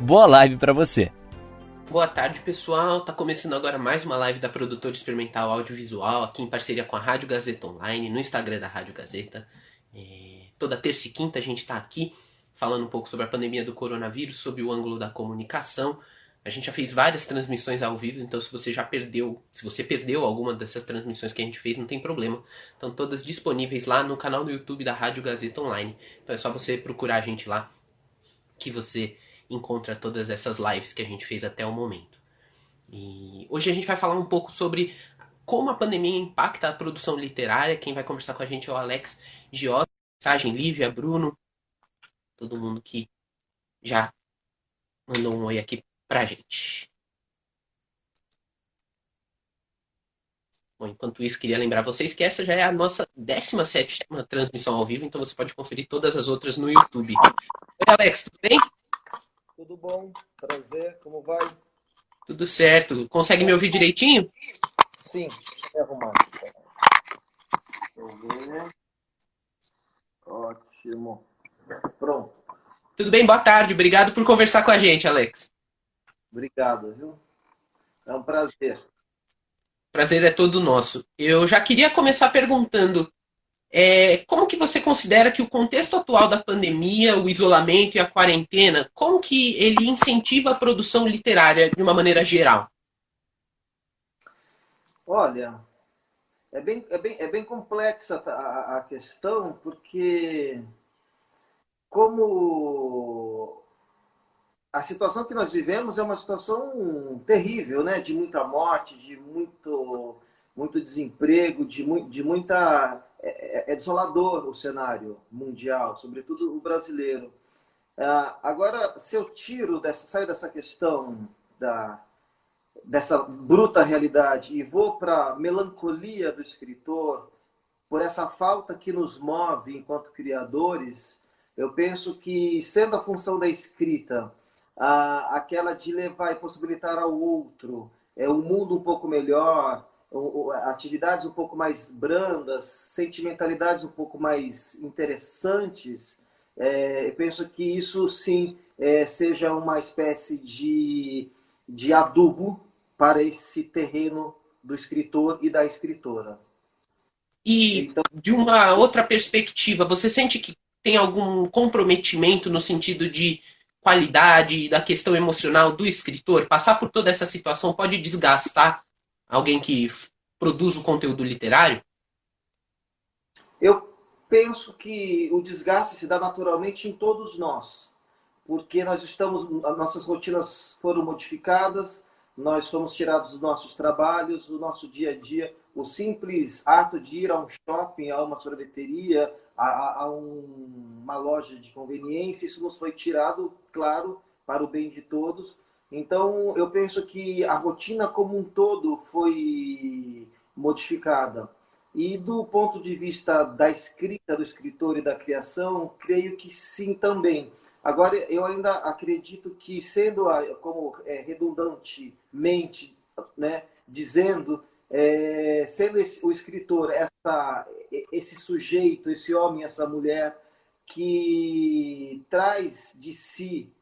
Boa live para você. Boa tarde, pessoal. Tá começando agora mais uma live da produtora experimental audiovisual, aqui em parceria com a Rádio Gazeta Online, no Instagram da Rádio Gazeta. É... Toda terça e quinta a gente está aqui falando um pouco sobre a pandemia do coronavírus, sob o ângulo da comunicação. A gente já fez várias transmissões ao vivo, então se você já perdeu, se você perdeu alguma dessas transmissões que a gente fez, não tem problema. Estão todas disponíveis lá no canal do YouTube da Rádio Gazeta Online. Então é só você procurar a gente lá que você encontra todas essas lives que a gente fez até o momento. E hoje a gente vai falar um pouco sobre como a pandemia impacta a produção literária. Quem vai conversar com a gente é o Alex Giota, mensagem Lívia, Bruno, todo mundo que já mandou um oi aqui pra gente. Bom, enquanto isso, queria lembrar vocês que essa já é a nossa 17 transmissão ao vivo, então você pode conferir todas as outras no YouTube. Oi, Alex, tudo bem? Tudo bom? Prazer, como vai? Tudo certo. Consegue me ouvir direitinho? Sim, é arrumado. Ótimo. Pronto. Tudo bem, boa tarde. Obrigado por conversar com a gente, Alex. Obrigado, viu? É um prazer. Prazer é todo nosso. Eu já queria começar perguntando é, como que você considera que o contexto atual da pandemia, o isolamento e a quarentena, como que ele incentiva a produção literária de uma maneira geral? Olha, é bem, é bem, é bem complexa a, a questão, porque como a situação que nós vivemos é uma situação terrível, né? De muita morte, de muito, muito desemprego, de, mu de muita é, é, desolador o cenário mundial, sobretudo o brasileiro. Ah, agora, se eu tiro dessa, saio dessa questão da dessa bruta realidade e vou para a melancolia do escritor por essa falta que nos move enquanto criadores, eu penso que sendo a função da escrita aquela de levar e possibilitar ao outro é um mundo um pouco melhor, atividades um pouco mais brandas, sentimentalidades um pouco mais interessantes, é, eu penso que isso sim é, seja uma espécie de, de adubo para esse terreno do escritor e da escritora. E então, de uma outra perspectiva, você sente que tem algum comprometimento no sentido de qualidade, da questão emocional do escritor? Passar por toda essa situação pode desgastar alguém que produz o conteúdo literário? Eu penso que o desgaste se dá naturalmente em todos nós, porque nós estamos, nossas rotinas foram modificadas, nós fomos tirados dos nossos trabalhos, do nosso dia a dia, o simples ato de ir a um shopping, a uma sorveteria, a, a um, uma loja de conveniência, isso nos foi tirado, claro, para o bem de todos, então, eu penso que a rotina como um todo foi modificada. E do ponto de vista da escrita, do escritor e da criação, creio que sim também. Agora, eu ainda acredito que, sendo como é, redundantemente né, dizendo, é, sendo esse, o escritor essa, esse sujeito, esse homem, essa mulher que traz de si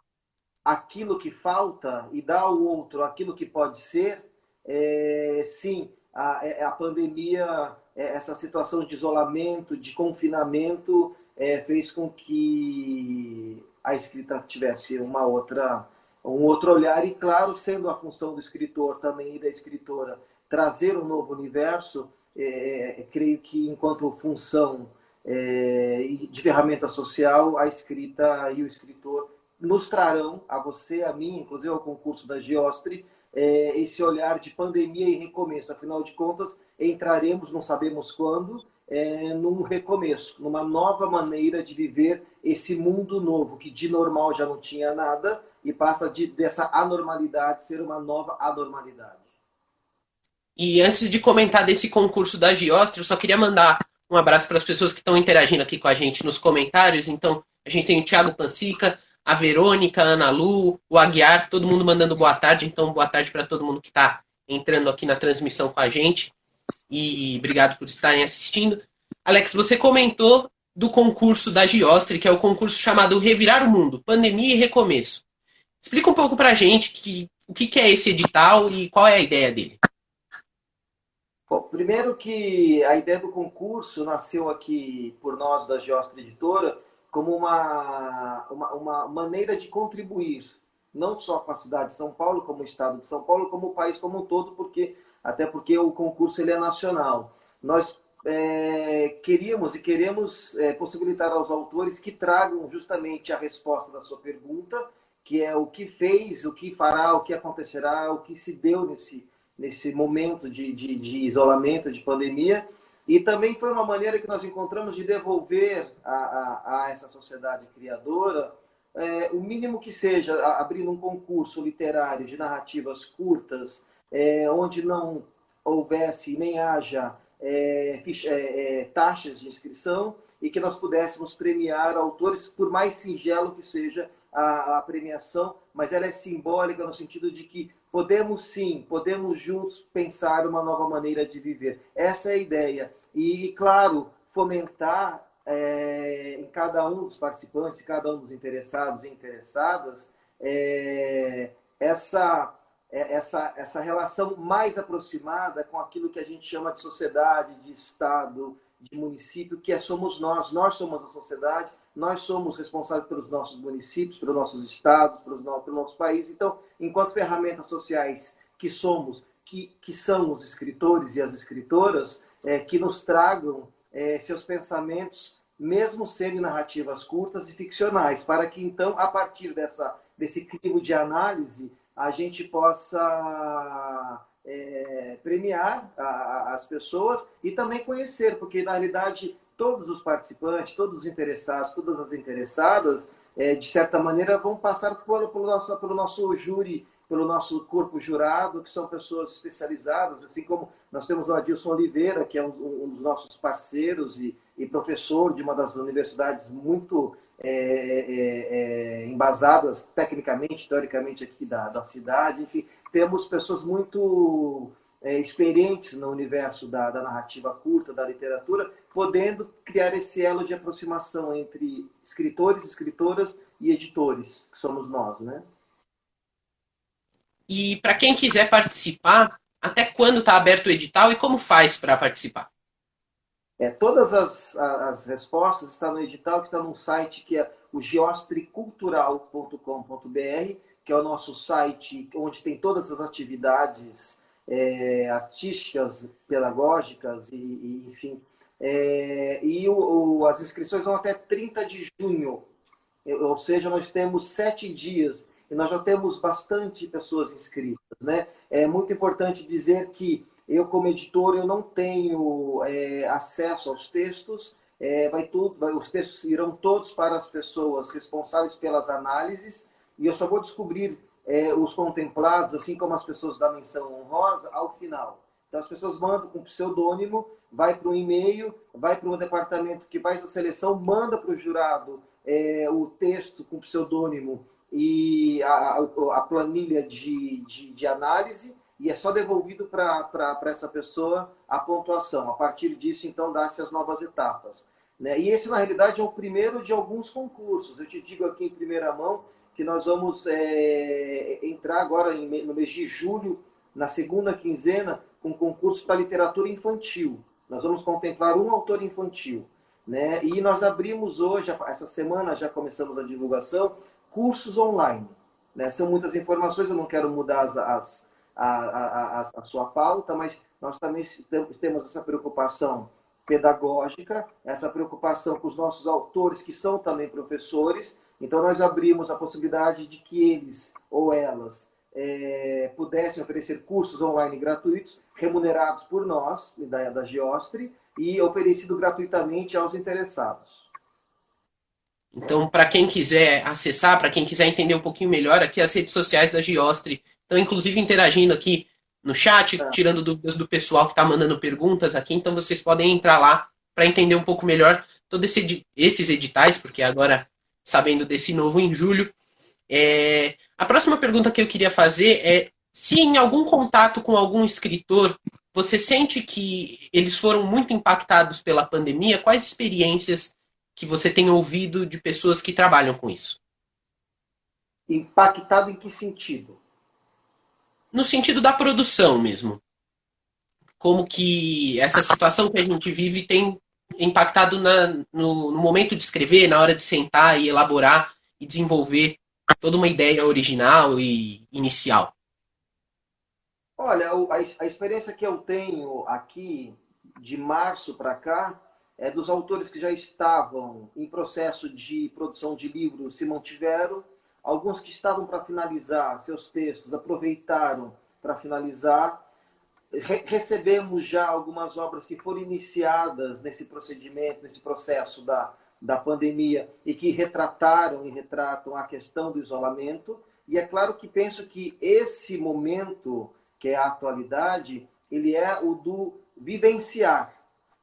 aquilo que falta e dá ao outro aquilo que pode ser, é, sim, a, é, a pandemia, é, essa situação de isolamento, de confinamento, é, fez com que a escrita tivesse uma outra, um outro olhar e, claro, sendo a função do escritor também e da escritora trazer um novo universo, é, é creio que enquanto função de ferramenta social, a escrita e o escritor nos trarão, a você, a mim, inclusive ao concurso da Geostre, é, esse olhar de pandemia e recomeço. Afinal de contas, entraremos, não sabemos quando, é, num recomeço, numa nova maneira de viver esse mundo novo, que de normal já não tinha nada, e passa de, dessa anormalidade ser uma nova anormalidade. E antes de comentar desse concurso da Giostra, eu só queria mandar um abraço para as pessoas que estão interagindo aqui com a gente nos comentários. Então, a gente tem o Thiago Pansica, a Verônica, a Ana Lu, o Aguiar, todo mundo mandando boa tarde. Então, boa tarde para todo mundo que está entrando aqui na transmissão com a gente. E obrigado por estarem assistindo. Alex, você comentou do concurso da Giostre, que é o concurso chamado Revirar o Mundo, Pandemia e Recomeço. Explica um pouco para a gente que, o que, que é esse edital e qual é a ideia dele. Bom, primeiro que a ideia do concurso nasceu aqui por nós da Giostre Editora como uma, uma, uma, maneira de contribuir, não só com a cidade de São Paulo, como o estado de São Paulo, como o país como um todo, porque até porque o concurso ele é nacional. Nós é, queríamos e queremos é, possibilitar aos autores que tragam justamente a resposta da sua pergunta, que é o que fez, o que fará, o que acontecerá, o que se deu nesse, nesse momento de, de, de isolamento, de pandemia, e também foi uma maneira que nós encontramos de devolver a, a, a essa sociedade criadora é, o mínimo que seja, abrindo um concurso literário de narrativas curtas, é, onde não houvesse nem haja é, ficha, é, é, taxas de inscrição e que nós pudéssemos premiar autores, por mais singelo que seja a, a premiação, mas ela é simbólica no sentido de que podemos sim, podemos juntos pensar uma nova maneira de viver. Essa é a ideia. E, claro, fomentar é, em cada um dos participantes, cada um dos interessados e interessadas, é, essa, é, essa, essa relação mais aproximada com aquilo que a gente chama de sociedade, de Estado, de município, que é, somos nós. Nós somos a sociedade, nós somos responsáveis pelos nossos municípios, pelos nossos estados, pelos no, pelo nosso país. Então, enquanto ferramentas sociais que somos, que, que são os escritores e as escritoras, é, que nos tragam é, seus pensamentos, mesmo sendo narrativas curtas e ficcionais, para que então, a partir dessa, desse crivo de análise, a gente possa é, premiar a, as pessoas e também conhecer, porque na realidade todos os participantes, todos os interessados, todas as interessadas, é, de certa maneira, vão passar pelo, pelo, nosso, pelo nosso júri, pelo nosso corpo jurado, que são pessoas especializadas, assim como nós temos o Adilson Oliveira, que é um, um dos nossos parceiros e, e, professor de uma das universidades muito é, é, é embasadas tecnicamente, teoricamente aqui da, da cidade. Enfim, temos pessoas muito é, experientes no universo da, da, narrativa curta, da literatura, podendo criar esse elo de aproximação entre escritores, escritoras e editores, que somos nós, né? E para quem quiser participar, até quando está aberto o edital e como faz para participar? É, todas as, as respostas estão no edital, que está num site que é o geostricultural.com.br, que é o nosso site onde tem todas as atividades é, artísticas, pedagógicas e, e enfim. É, e o, o, as inscrições vão até 30 de junho, ou seja, nós temos sete dias e nós já temos bastante pessoas inscritas. Né? É muito importante dizer que eu, como editor, eu não tenho é, acesso aos textos, é, vai tudo, vai, os textos irão todos para as pessoas responsáveis pelas análises, e eu só vou descobrir é, os contemplados, assim como as pessoas da menção honrosa, ao final. Então, as pessoas mandam com pseudônimo, vai para um e-mail, vai para um departamento que faz a seleção, manda para o jurado é, o texto com pseudônimo e a, a planilha de, de, de, análise, e é só devolvido para essa pessoa a pontuação. A partir disso, então, dá-se as novas etapas. Né? E esse, na realidade, é o primeiro de alguns concursos. Eu te digo aqui em primeira mão que nós vamos é, entrar agora em, no mês de julho, na segunda quinzena, com concurso para literatura infantil. Nós vamos contemplar um autor infantil. Né? E nós abrimos hoje, essa semana já começamos a divulgação, cursos online. Né? São muitas informações, eu não quero mudar as, as, a, a, a, sua pauta, mas nós também temos essa preocupação pedagógica, essa preocupação com os nossos autores, que são também professores, então, nós abrimos a possibilidade de que eles ou elas é, pudessem oferecer cursos online gratuitos, remunerados por nós, da, da Geostre, e oferecido gratuitamente aos interessados. Então, para quem quiser acessar, para quem quiser entender um pouquinho melhor, aqui as redes sociais da Giostre estão inclusive interagindo aqui no chat, é. tirando dúvidas do pessoal que está mandando perguntas aqui. Então, vocês podem entrar lá para entender um pouco melhor todos esse, esses editais, porque agora, sabendo desse novo em julho. É... A próxima pergunta que eu queria fazer é se em algum contato com algum escritor você sente que eles foram muito impactados pela pandemia, quais experiências que você tem ouvido de pessoas que trabalham com isso? Impactado em que sentido? No sentido da produção mesmo. Como que essa situação que a gente vive tem impactado na, no, no momento de escrever, na hora de sentar e elaborar e desenvolver toda uma ideia original e inicial? Olha, a, a experiência que eu tenho aqui de março para cá é, dos autores que já estavam em processo de produção de livro se mantiveram, alguns que estavam para finalizar seus textos aproveitaram para finalizar. Re recebemos já algumas obras que foram iniciadas nesse procedimento, nesse processo da, da pandemia e que retrataram e retratam a questão do isolamento. E é claro que penso que esse momento, que é a atualidade, ele é o do vivenciar,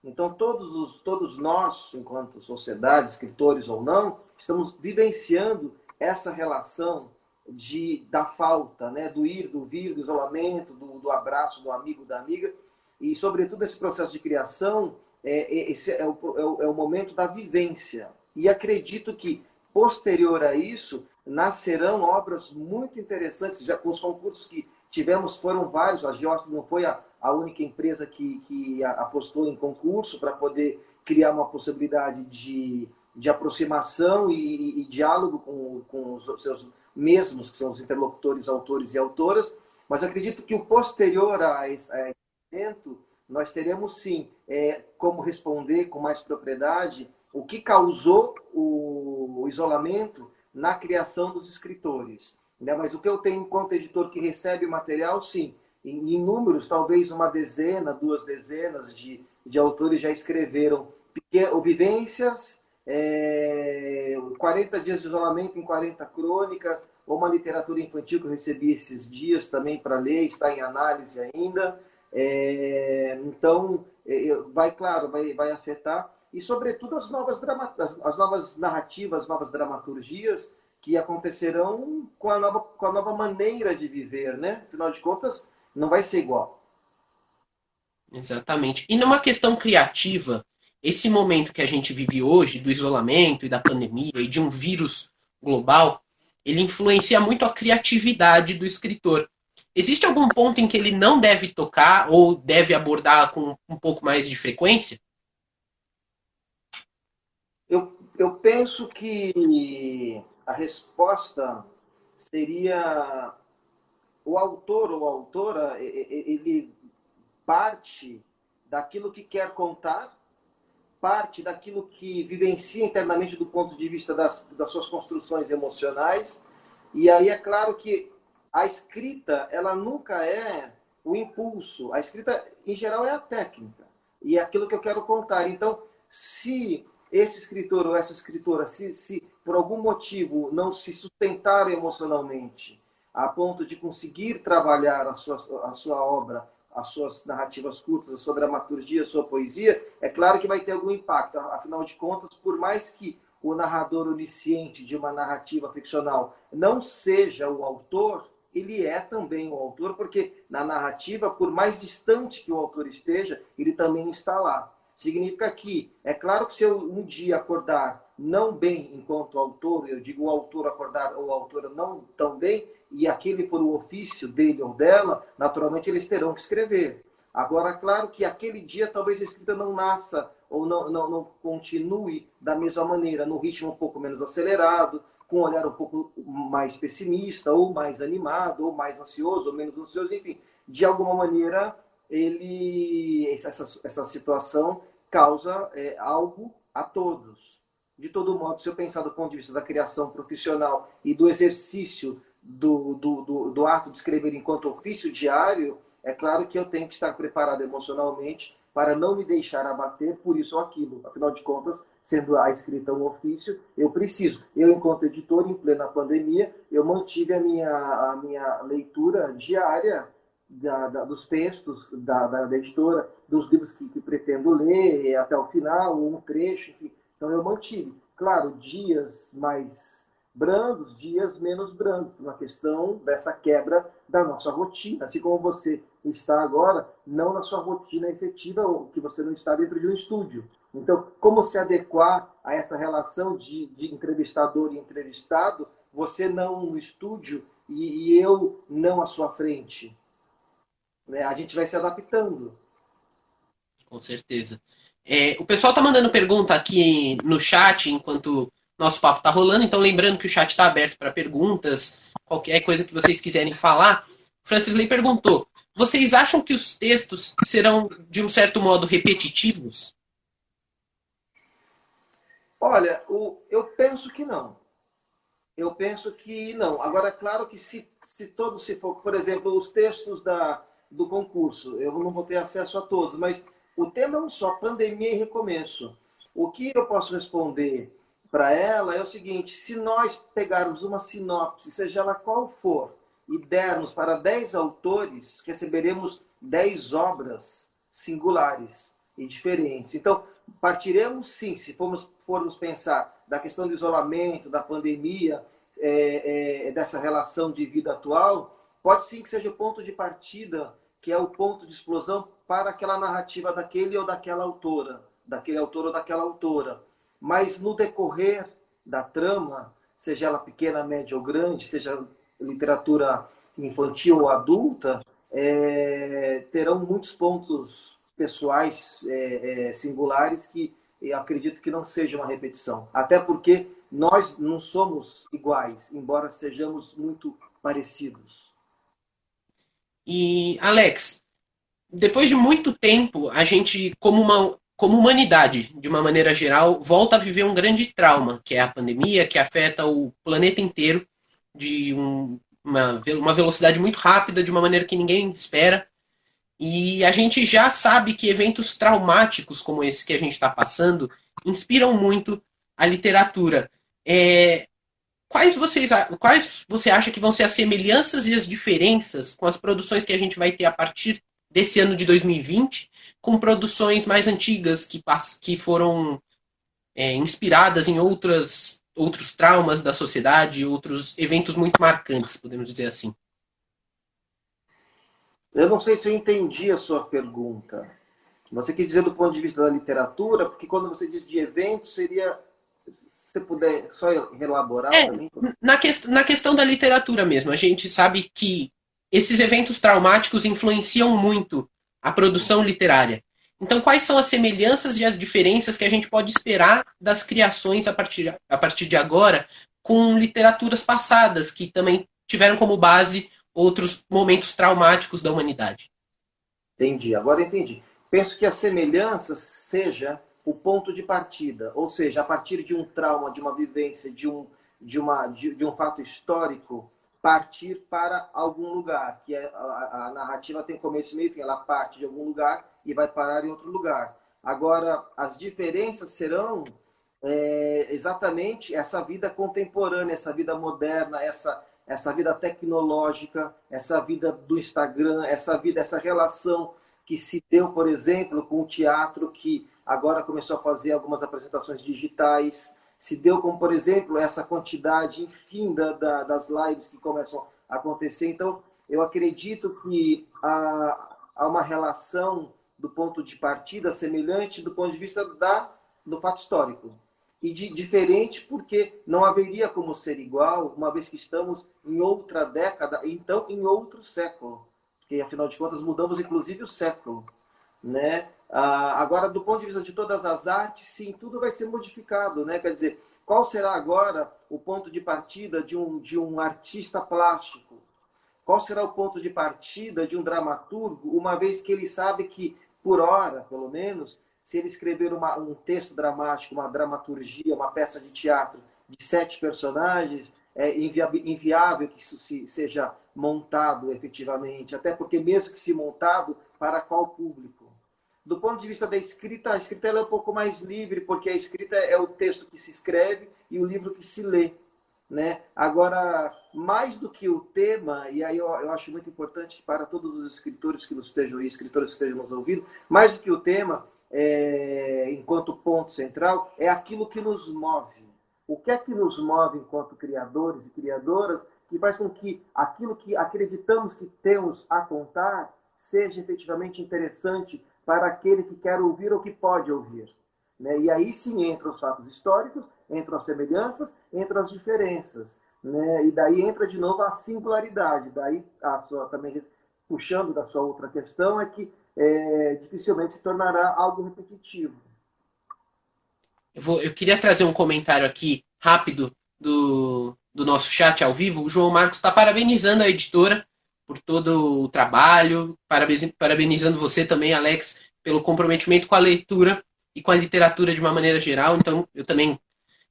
então, todos, os, todos nós, enquanto sociedade, escritores ou não, estamos vivenciando essa relação de, da falta, né? do ir, do vir, do isolamento, do, do abraço do amigo, da amiga. E, sobretudo, esse processo de criação, é, é, esse é o, é, o, é o momento da vivência. E acredito que, posterior a isso, nascerão obras muito interessantes, já com os concursos que tivemos, foram vários, a Geostra não foi a, a única empresa que, que apostou em concurso para poder criar uma possibilidade de, de aproximação e, e, e diálogo com, com os seus mesmos, que são os interlocutores, autores e autoras, mas acredito que o posterior a esse, evento, nós teremos sim é, como responder com mais propriedade o que causou o, o isolamento na criação dos escritores. Né? Mas o que eu tenho enquanto editor que recebe o material, sim, em, em números, talvez uma dezena, duas dezenas de, de autores já escreveram vivências, é, 40 dias de isolamento em 40 crônicas, ou uma literatura infantil que eu recebi esses dias também para ler, está em análise ainda. É, então, é, vai, claro, vai, vai afetar. E, sobretudo, as novas, drama, as, as novas narrativas, as novas dramaturgias que acontecerão com a, nova, com a nova maneira de viver, né? Afinal de contas, não vai ser igual. Exatamente. E numa questão criativa, esse momento que a gente vive hoje, do isolamento e da pandemia e de um vírus global, ele influencia muito a criatividade do escritor. Existe algum ponto em que ele não deve tocar ou deve abordar com um pouco mais de frequência? Eu, eu penso que a resposta seria o autor ou a autora, ele parte daquilo que quer contar, parte daquilo que vivencia internamente do ponto de vista das, das suas construções emocionais. E aí é claro que a escrita, ela nunca é o impulso. A escrita, em geral, é a técnica. E é aquilo que eu quero contar. Então, se esse escritor ou essa escritora, se, se por algum motivo não se sustentaram emocionalmente, a ponto de conseguir trabalhar a sua, a sua obra, as suas narrativas curtas, a sua dramaturgia, a sua poesia, é claro que vai ter algum impacto. Afinal de contas, por mais que o narrador onisciente de uma narrativa ficcional não seja o autor, ele é também o autor, porque na narrativa, por mais distante que o autor esteja, ele também está lá. Significa que, é claro que se eu um dia acordar não bem enquanto autor, eu digo o autor acordar ou a autora não tão bem, e aquele for o ofício dele ou dela, naturalmente eles terão que escrever. Agora, claro que aquele dia talvez a escrita não nasça ou não, não, não continue da mesma maneira, num ritmo um pouco menos acelerado, com um olhar um pouco mais pessimista, ou mais animado, ou mais ansioso, ou menos ansioso, enfim. De alguma maneira, ele essa, essa situação causa é, algo a todos. De todo modo, se eu pensar do ponto de vista da criação profissional e do exercício do, do, do, do ato de escrever enquanto ofício diário, é claro que eu tenho que estar preparado emocionalmente para não me deixar abater por isso ou aquilo. Afinal de contas, sendo a escrita um ofício, eu preciso. Eu, enquanto editor, em plena pandemia, eu mantive a minha, a minha leitura diária da, da, dos textos da, da, editora, dos livros que, que, pretendo ler até o final, um trecho, enfim. Então eu mantive. Claro, dias mais brandos, dias menos brandos, na questão dessa quebra da nossa rotina, assim como você está agora, não na sua rotina efetiva, ou que você não está dentro de um estúdio. Então, como se adequar a essa relação de, de entrevistador e entrevistado, você não no estúdio e, e eu não à sua frente? Né? A gente vai se adaptando. Com certeza. É, o pessoal está mandando pergunta aqui no chat enquanto nosso papo está rolando, então lembrando que o chat está aberto para perguntas, qualquer coisa que vocês quiserem falar. Francis Ley perguntou: vocês acham que os textos serão, de um certo modo, repetitivos? Olha, o, eu penso que não. Eu penso que não. Agora, é claro que se, se todos se for, por exemplo, os textos da, do concurso, eu não vou ter acesso a todos, mas o tema é um só, pandemia e recomeço. O que eu posso responder para ela é o seguinte: se nós pegarmos uma sinopse, seja ela qual for, e dermos para 10 autores, receberemos 10 obras singulares e diferentes. Então, partiremos sim, se formos, formos pensar da questão do isolamento, da pandemia, é, é, dessa relação de vida atual, pode sim que seja o ponto de partida, que é o ponto de explosão para aquela narrativa daquele ou daquela autora, daquele autor ou daquela autora mas no decorrer da trama, seja ela pequena, média ou grande, seja literatura infantil ou adulta, é, terão muitos pontos pessoais é, é, singulares que acredito que não seja uma repetição. Até porque nós não somos iguais, embora sejamos muito parecidos. E, Alex, depois de muito tempo, a gente, como uma como humanidade, de uma maneira geral, volta a viver um grande trauma, que é a pandemia, que afeta o planeta inteiro de um, uma, uma velocidade muito rápida, de uma maneira que ninguém espera. E a gente já sabe que eventos traumáticos como esse que a gente está passando inspiram muito a literatura. É, quais, vocês, quais você acha que vão ser as semelhanças e as diferenças com as produções que a gente vai ter a partir desse ano de 2020 com produções mais antigas que, que foram é, inspiradas em outras, outros traumas da sociedade, outros eventos muito marcantes, podemos dizer assim. Eu não sei se eu entendi a sua pergunta. Você quis dizer do ponto de vista da literatura, porque quando você diz de eventos, seria. Se você puder só elaborar é, Na, que, na questão da literatura mesmo, a gente sabe que esses eventos traumáticos influenciam muito a produção literária. Então, quais são as semelhanças e as diferenças que a gente pode esperar das criações a partir, a partir de agora com literaturas passadas, que também tiveram como base outros momentos traumáticos da humanidade? Entendi, agora entendi. Penso que a semelhança seja o ponto de partida, ou seja, a partir de um trauma, de uma vivência, de um, de uma, de, de um fato histórico, partir para algum lugar, que é, a, a, narrativa tem começo, meio e fim, ela parte de algum lugar e vai parar em outro lugar. Agora, as diferenças serão é, exatamente essa vida contemporânea, essa vida moderna, essa, essa vida tecnológica, essa vida do Instagram, essa vida, essa relação que se deu, por exemplo, com o teatro que agora começou a fazer algumas apresentações digitais, se deu como, por exemplo, essa quantidade infinda da, das lives que começam a acontecer. Então, eu acredito que há, há uma relação do ponto de partida semelhante do ponto de vista da, do fato histórico. E de, diferente porque não haveria como ser igual, uma vez que estamos em outra década, então em outro século. Porque, afinal de contas, mudamos inclusive o século. Né? Ah, agora, do ponto de vista de todas as artes, sim, tudo vai ser modificado, né? Quer dizer, qual será agora o ponto de partida de um, de um artista plástico? Qual será o ponto de partida de um dramaturgo, uma vez que ele sabe que, por hora, pelo menos, se ele escrever uma, um texto dramático, uma dramaturgia, uma peça de teatro de sete personagens, é inviável que isso se, seja montado efetivamente, até porque mesmo que se montado, para qual público? Do ponto de vista da escrita, a escrita é um pouco mais livre, porque a escrita é o texto que se escreve e o livro que se lê. Né? Agora, mais do que o tema, e aí eu, eu acho muito importante para todos os escritores que nos estejam e escritores que estejam nos ouvindo, mais do que o tema, é, enquanto ponto central, é aquilo que nos move. O que é que nos move enquanto criadores e criadoras que faz com que aquilo que acreditamos que temos a contar seja efetivamente interessante para aquele que quer ouvir ou que pode ouvir. Né? E aí sim entram os fatos históricos, entram as semelhanças, entram as diferenças. Né? E daí entra de novo a singularidade. Daí, a sua, também puxando da sua outra questão, é que é, dificilmente se tornará algo repetitivo. Eu, vou, eu queria trazer um comentário aqui rápido do, do nosso chat ao vivo. O João Marcos está parabenizando a editora por todo o trabalho, parabenizando você também, Alex, pelo comprometimento com a leitura e com a literatura de uma maneira geral. Então, eu também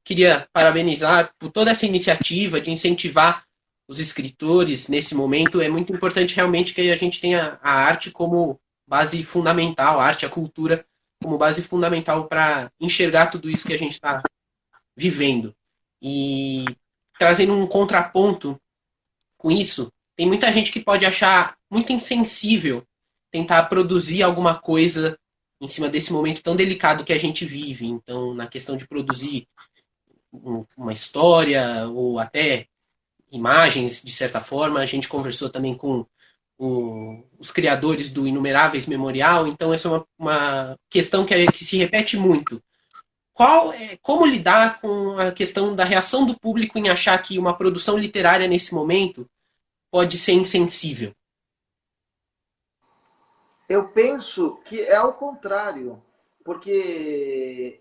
queria parabenizar por toda essa iniciativa de incentivar os escritores nesse momento. É muito importante realmente que a gente tenha a arte como base fundamental, a arte, a cultura como base fundamental para enxergar tudo isso que a gente está vivendo. E trazendo um contraponto com isso, tem muita gente que pode achar muito insensível tentar produzir alguma coisa em cima desse momento tão delicado que a gente vive. Então, na questão de produzir uma história ou até imagens, de certa forma, a gente conversou também com o, os criadores do Inumeráveis Memorial, então essa é uma, uma questão que, é, que se repete muito. Qual é, como lidar com a questão da reação do público em achar que uma produção literária nesse momento pode ser insensível? Eu penso que é o contrário, porque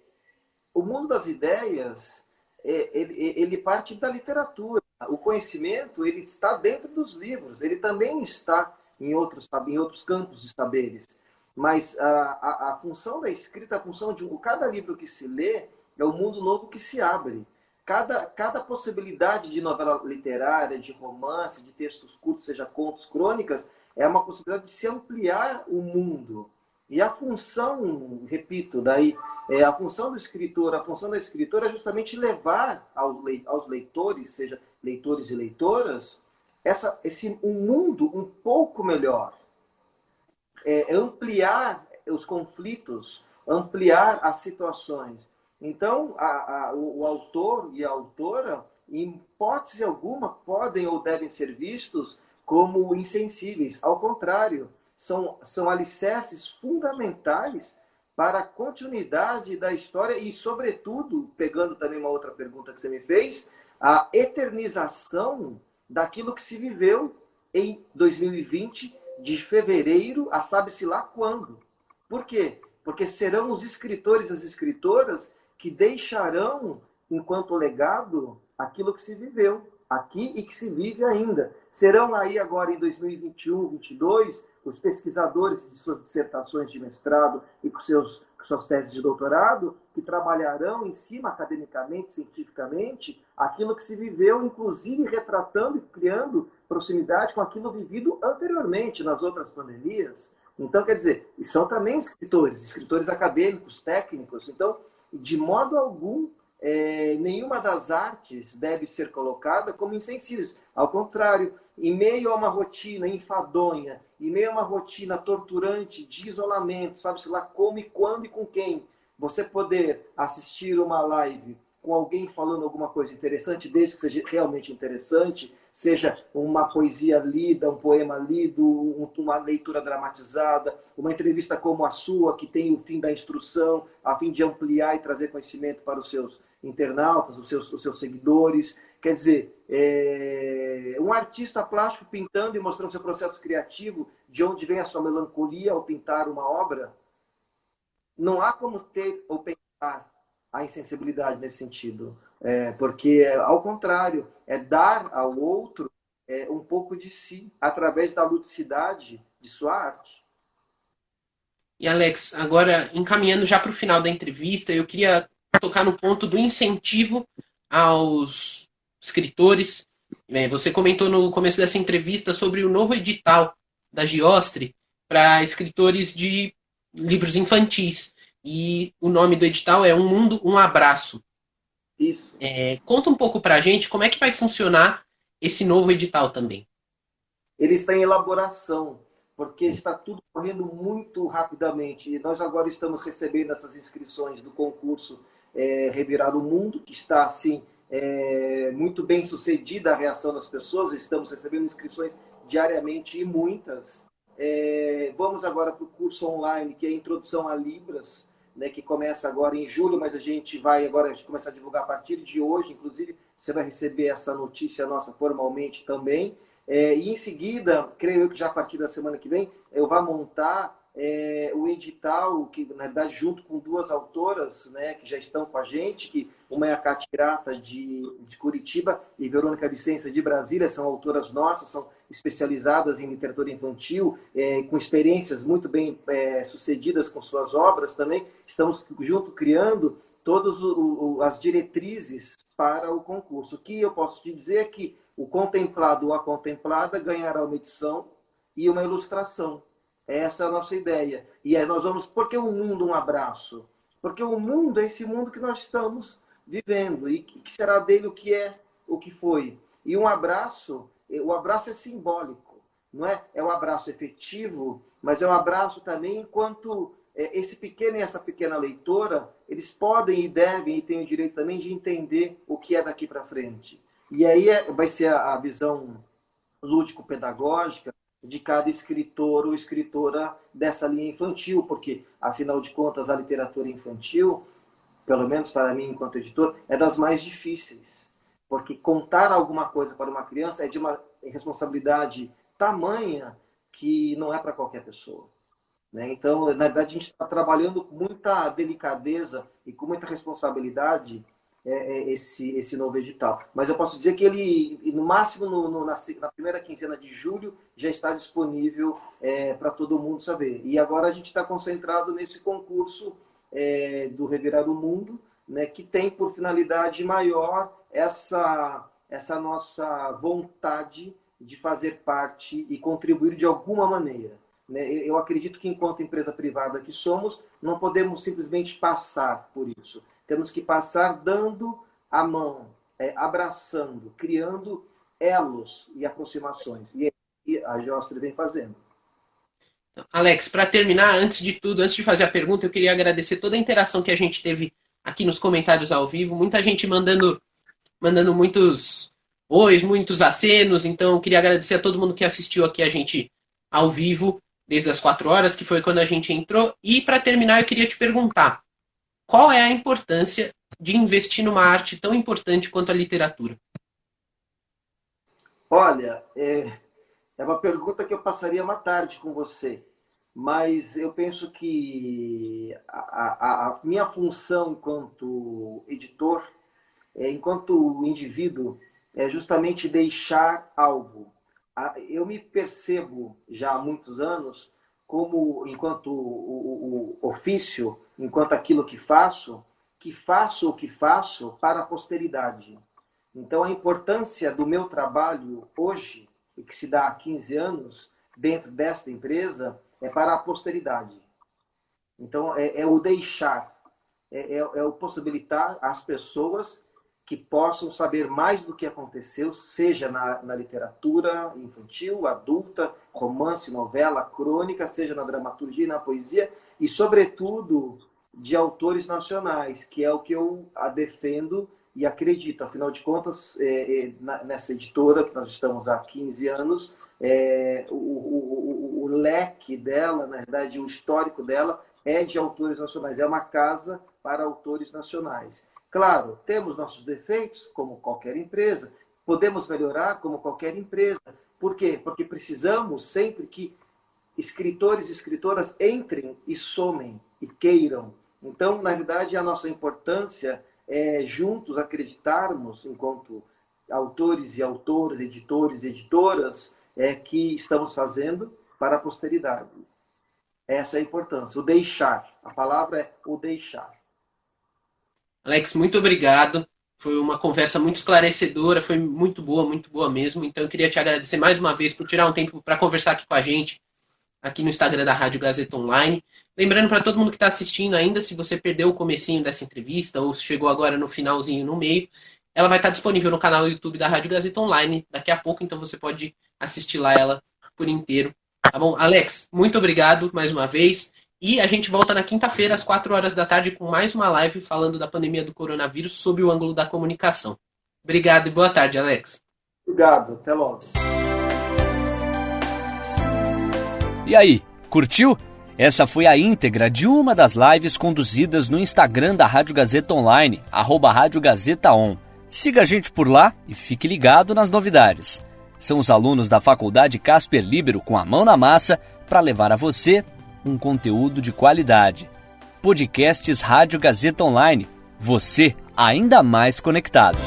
o mundo das ideias é, ele, ele parte da literatura. O conhecimento ele está dentro dos livros, ele também está em outros, em outros campos de saberes. Mas a, a, a função da escrita, a função de cada livro que se lê, é o mundo novo que se abre cada, cada possibilidade de novela literária, de romance, de textos curtos, seja contos, crônicas, é uma possibilidade de se ampliar o mundo. E a função, repito, daí, é, a função do escritor, a função da escritora é justamente levar aos leitores, seja leitores e leitoras, essa, esse, um mundo um pouco melhor. É, ampliar os conflitos, ampliar as situações. Então, a, a, o, o, autor e a autora, em hipótese alguma, podem ou devem ser vistos como insensíveis. Ao contrário, são, são alicerces fundamentais para a continuidade da história e, sobretudo, pegando também uma outra pergunta que você me fez, a eternização daquilo que se viveu em 2020, de fevereiro a sabe-se lá quando. Por quê? Porque serão os escritores e as escritoras que deixarão, enquanto legado, aquilo que se viveu aqui e que se vive ainda. Serão aí agora em 2021, 2022, os pesquisadores de suas dissertações de mestrado e com seus suas teses de doutorado que trabalharão em cima academicamente, cientificamente, aquilo que se viveu, inclusive retratando e criando proximidade com aquilo vivido anteriormente nas outras pandemias. Então, quer dizer, e são também escritores, escritores acadêmicos, técnicos. Então, de modo algum, é, nenhuma das artes deve ser colocada como insensíveis. Ao contrário, em meio a uma rotina enfadonha, em meio a uma rotina torturante de isolamento, sabe-se lá como e quando e com quem, você poder assistir uma live com alguém falando alguma coisa interessante, desde que seja realmente interessante, seja uma poesia lida, um poema lido, uma leitura dramatizada, uma entrevista como a sua, que tem o fim da instrução, a fim de ampliar e trazer conhecimento para os seus internautas, os seus, os seus seguidores. Quer dizer, é... um artista plástico pintando e mostrando seu processo criativo, de onde vem a sua melancolia ao pintar uma obra, não há como ter ou pensar a insensibilidade nesse sentido. É, porque, ao contrário, é dar ao outro é, um pouco de si, através da ludicidade de sua arte. E, Alex, agora, encaminhando já para o final da entrevista, eu queria tocar no ponto do incentivo aos escritores. É, você comentou no começo dessa entrevista sobre o novo edital da Giostre para escritores de livros infantis. E o nome do edital é Um Mundo, Um Abraço. Isso. É, conta um pouco para a gente como é que vai funcionar esse novo edital também. Ele está em elaboração, porque está tudo correndo muito rapidamente. E nós agora estamos recebendo essas inscrições do concurso é, Revirar o Mundo, que está assim é, muito bem sucedida a reação das pessoas. Estamos recebendo inscrições diariamente e muitas. É, vamos agora para o curso online, que é a Introdução a Libras, né, que começa agora em julho, mas a gente vai agora começar a divulgar a partir de hoje. Inclusive, você vai receber essa notícia nossa formalmente também. É, e em seguida, creio eu que já a partir da semana que vem, eu vou montar é, o edital, que na verdade, junto com duas autoras né, que já estão com a gente, que uma é a Catirata de, de Curitiba e Verônica Vicência de Brasília, são autoras nossas, são especializadas em literatura infantil, é, com experiências muito bem é, sucedidas com suas obras também. Estamos junto criando todas as diretrizes para o concurso. O que eu posso te dizer é que o contemplado ou a contemplada ganhará uma edição e uma ilustração. Essa é a nossa ideia. E aí nós vamos. Por que o mundo um abraço? Porque o mundo é esse mundo que nós estamos vivendo. E que será dele o que é, o que foi. E um abraço, o abraço é simbólico. Não é? É um abraço efetivo, mas é um abraço também enquanto é, esse pequeno e essa pequena leitora, eles podem e devem e têm o direito também de entender o que é daqui para frente. E aí é, vai ser a, visão lúdico-pedagógica de cada escritor ou escritora dessa linha infantil, porque, afinal de contas, a literatura infantil, pelo menos para mim enquanto editor, é das mais difíceis. Porque contar alguma coisa para uma criança é de uma responsabilidade tamanha que não é para qualquer pessoa. Né? Então, na verdade, a gente está trabalhando com muita delicadeza e com muita responsabilidade é, é, esse, esse novo edital. Mas eu posso dizer que ele, no máximo no, no, na, na, primeira quinzena de julho, já está disponível é, para todo mundo saber. E agora a gente está concentrado nesse concurso é, do Revirar o Mundo, né, que tem por finalidade maior essa, essa nossa vontade de fazer parte e contribuir de alguma maneira. Né? Eu acredito que, enquanto empresa privada que somos, não podemos simplesmente passar por isso. Temos que passar dando a mão, é, abraçando, criando elos e aproximações. E a Jostre vem fazendo. Alex, para terminar, antes de tudo, antes de fazer a pergunta, eu queria agradecer toda a interação que a gente teve aqui nos comentários ao vivo. Muita gente mandando, mandando muitos ois, muitos acenos. Então, queria agradecer a todo mundo que assistiu aqui a gente ao vivo desde as quatro horas, que foi quando a gente entrou. E para terminar, eu queria te perguntar: qual é a importância de investir numa arte tão importante quanto a literatura? Olha, é, é uma pergunta que eu passaria uma tarde com você, mas eu penso que a, a, a minha função enquanto editor, é, enquanto indivíduo, é justamente deixar algo eu me percebo já há muitos anos como, enquanto o, o, o ofício, enquanto aquilo que faço, que faço o que faço para a posteridade. Então, a importância do meu trabalho hoje, e que se dá há 15 anos, dentro desta empresa, é para a posteridade. Então, é, é o deixar, é, é, é o possibilitar às pessoas que possam saber mais do que aconteceu, seja na, na, literatura infantil, adulta, romance, novela, crônica, seja na dramaturgia na poesia, e, sobretudo, de autores nacionais, que é o que eu defendo e acredito. Afinal de contas, é, é, nessa editora que nós estamos há 15 anos, é, o, o, o, o leque dela, na verdade, o histórico dela é de autores nacionais. É uma casa para autores nacionais. Claro, temos nossos defeitos, como qualquer empresa, podemos melhorar, como qualquer empresa. Por quê? Porque precisamos sempre que escritores e escritoras entrem e somem e queiram. Então, na verdade, a nossa importância é juntos acreditarmos, enquanto autores e autores, editores e editoras, é, que estamos fazendo para a posteridade. Essa é a importância, o deixar. A palavra é o deixar. Alex, muito obrigado. Foi uma conversa muito esclarecedora, foi muito boa, muito boa mesmo. Então eu queria te agradecer mais uma vez por tirar um tempo para conversar aqui com a gente, aqui no Instagram da Rádio Gazeta Online. Lembrando para todo mundo que está assistindo ainda, se você perdeu o comecinho dessa entrevista ou chegou agora no finalzinho, no meio, ela vai estar tá disponível no canal YouTube da Rádio Gazeta Online daqui a pouco, então você pode assistir lá ela por inteiro. Tá bom? Alex, muito obrigado mais uma vez. E a gente volta na quinta-feira, às 4 horas da tarde, com mais uma live falando da pandemia do coronavírus sob o ângulo da comunicação. Obrigado e boa tarde, Alex. Obrigado, até logo. E aí, curtiu? Essa foi a íntegra de uma das lives conduzidas no Instagram da Rádio Gazeta Online, arroba Rádio Gazeta On. Siga a gente por lá e fique ligado nas novidades. São os alunos da Faculdade Casper Libero com a mão na massa para levar a você um conteúdo de qualidade. Podcasts Rádio Gazeta Online. Você ainda mais conectado.